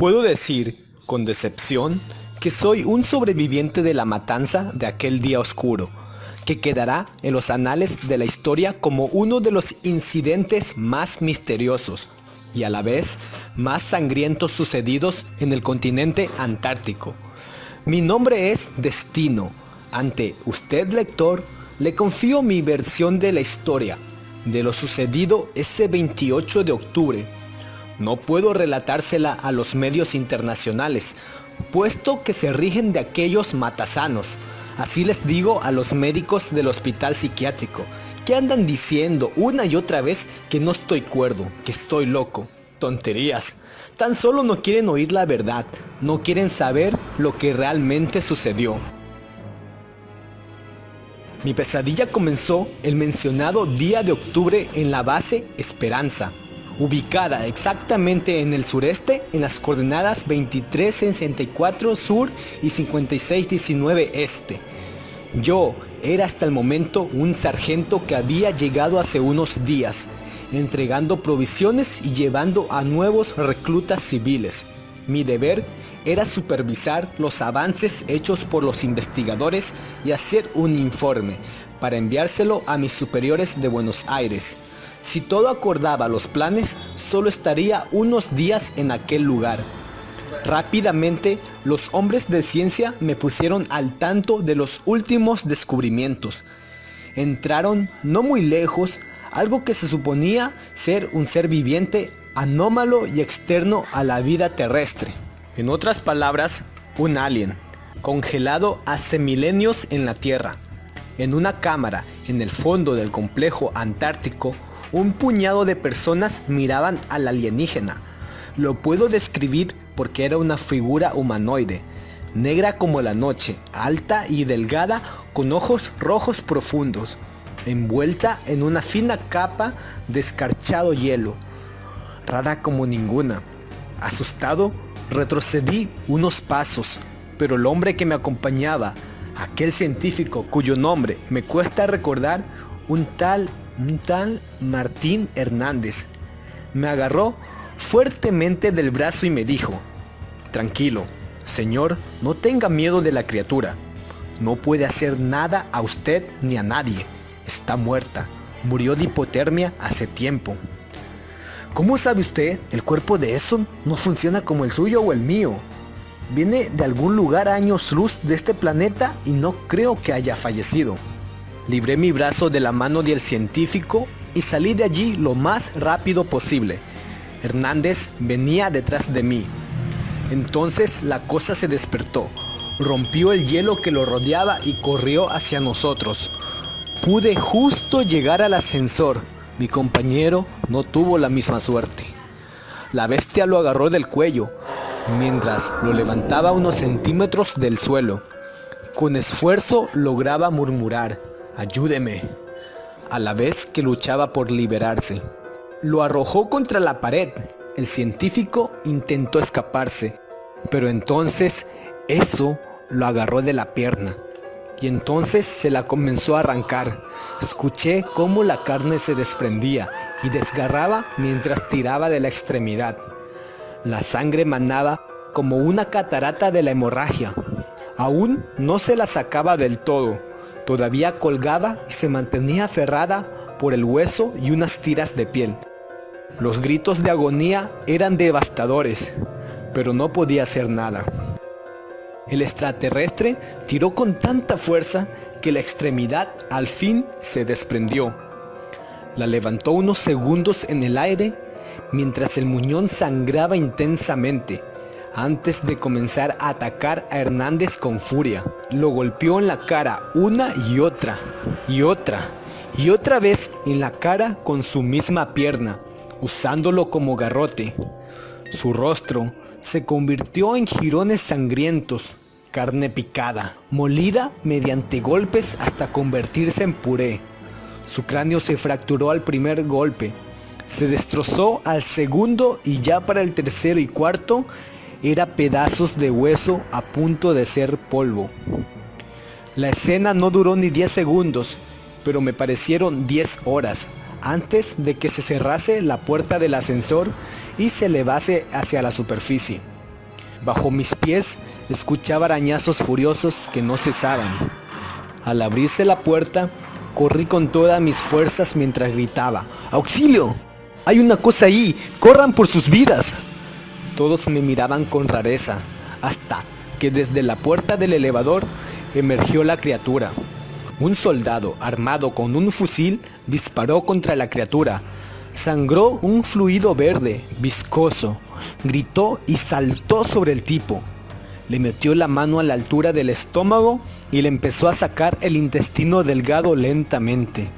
Puedo decir, con decepción, que soy un sobreviviente de la matanza de aquel día oscuro, que quedará en los anales de la historia como uno de los incidentes más misteriosos y a la vez más sangrientos sucedidos en el continente antártico. Mi nombre es Destino. Ante usted lector, le confío mi versión de la historia, de lo sucedido ese 28 de octubre. No puedo relatársela a los medios internacionales, puesto que se rigen de aquellos matasanos. Así les digo a los médicos del hospital psiquiátrico, que andan diciendo una y otra vez que no estoy cuerdo, que estoy loco. Tonterías. Tan solo no quieren oír la verdad, no quieren saber lo que realmente sucedió. Mi pesadilla comenzó el mencionado día de octubre en la base Esperanza, ubicada exactamente en el sureste en las coordenadas 2364 sur y 5619 este. Yo era hasta el momento un sargento que había llegado hace unos días, entregando provisiones y llevando a nuevos reclutas civiles. Mi deber era supervisar los avances hechos por los investigadores y hacer un informe para enviárselo a mis superiores de Buenos Aires. Si todo acordaba los planes, solo estaría unos días en aquel lugar. Rápidamente, los hombres de ciencia me pusieron al tanto de los últimos descubrimientos. Entraron no muy lejos, algo que se suponía ser un ser viviente anómalo y externo a la vida terrestre. En otras palabras, un alien, congelado hace milenios en la Tierra. En una cámara en el fondo del complejo antártico, un puñado de personas miraban al alienígena. Lo puedo describir porque era una figura humanoide, negra como la noche, alta y delgada, con ojos rojos profundos, envuelta en una fina capa de escarchado hielo, rara como ninguna. Asustado, retrocedí unos pasos, pero el hombre que me acompañaba, aquel científico cuyo nombre me cuesta recordar, un tal, un tal Martín Hernández, me agarró fuertemente del brazo y me dijo, tranquilo, señor, no tenga miedo de la criatura, no puede hacer nada a usted ni a nadie, está muerta, murió de hipotermia hace tiempo. ¿Cómo sabe usted? El cuerpo de eso no funciona como el suyo o el mío. Viene de algún lugar años luz de este planeta y no creo que haya fallecido. Libré mi brazo de la mano del científico y salí de allí lo más rápido posible. Hernández venía detrás de mí. Entonces la cosa se despertó, rompió el hielo que lo rodeaba y corrió hacia nosotros. Pude justo llegar al ascensor, mi compañero no tuvo la misma suerte. La bestia lo agarró del cuello, mientras lo levantaba unos centímetros del suelo. Con esfuerzo lograba murmurar, ayúdeme, a la vez que luchaba por liberarse. Lo arrojó contra la pared. El científico intentó escaparse, pero entonces eso lo agarró de la pierna y entonces se la comenzó a arrancar. Escuché cómo la carne se desprendía y desgarraba mientras tiraba de la extremidad. La sangre manaba como una catarata de la hemorragia. Aún no se la sacaba del todo. Todavía colgaba y se mantenía aferrada por el hueso y unas tiras de piel. Los gritos de agonía eran devastadores, pero no podía hacer nada. El extraterrestre tiró con tanta fuerza que la extremidad al fin se desprendió. La levantó unos segundos en el aire mientras el muñón sangraba intensamente antes de comenzar a atacar a Hernández con furia. Lo golpeó en la cara una y otra, y otra, y otra vez en la cara con su misma pierna, usándolo como garrote. Su rostro se convirtió en jirones sangrientos, carne picada, molida mediante golpes hasta convertirse en puré. Su cráneo se fracturó al primer golpe, se destrozó al segundo y ya para el tercero y cuarto era pedazos de hueso a punto de ser polvo. La escena no duró ni 10 segundos, pero me parecieron 10 horas antes de que se cerrase la puerta del ascensor y se elevase hacia la superficie. Bajo mis pies escuchaba arañazos furiosos que no cesaban. Al abrirse la puerta, corrí con todas mis fuerzas mientras gritaba, ¡Auxilio! Hay una cosa ahí, corran por sus vidas. Todos me miraban con rareza, hasta que desde la puerta del elevador emergió la criatura. Un soldado armado con un fusil disparó contra la criatura. Sangró un fluido verde, viscoso. Gritó y saltó sobre el tipo. Le metió la mano a la altura del estómago y le empezó a sacar el intestino delgado lentamente.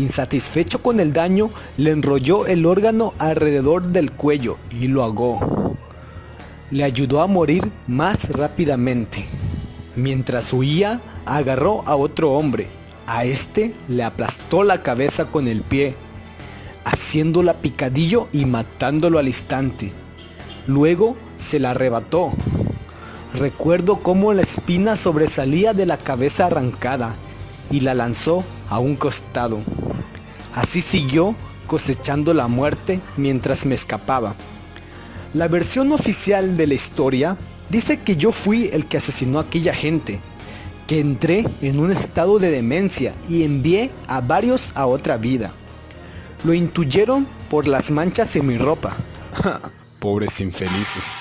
Insatisfecho con el daño, le enrolló el órgano alrededor del cuello y lo ahogó. Le ayudó a morir más rápidamente. Mientras huía, agarró a otro hombre. A este le aplastó la cabeza con el pie, haciéndola picadillo y matándolo al instante. Luego se la arrebató. Recuerdo cómo la espina sobresalía de la cabeza arrancada y la lanzó a un costado. Así siguió cosechando la muerte mientras me escapaba. La versión oficial de la historia dice que yo fui el que asesinó a aquella gente, que entré en un estado de demencia y envié a varios a otra vida. Lo intuyeron por las manchas en mi ropa. Pobres infelices.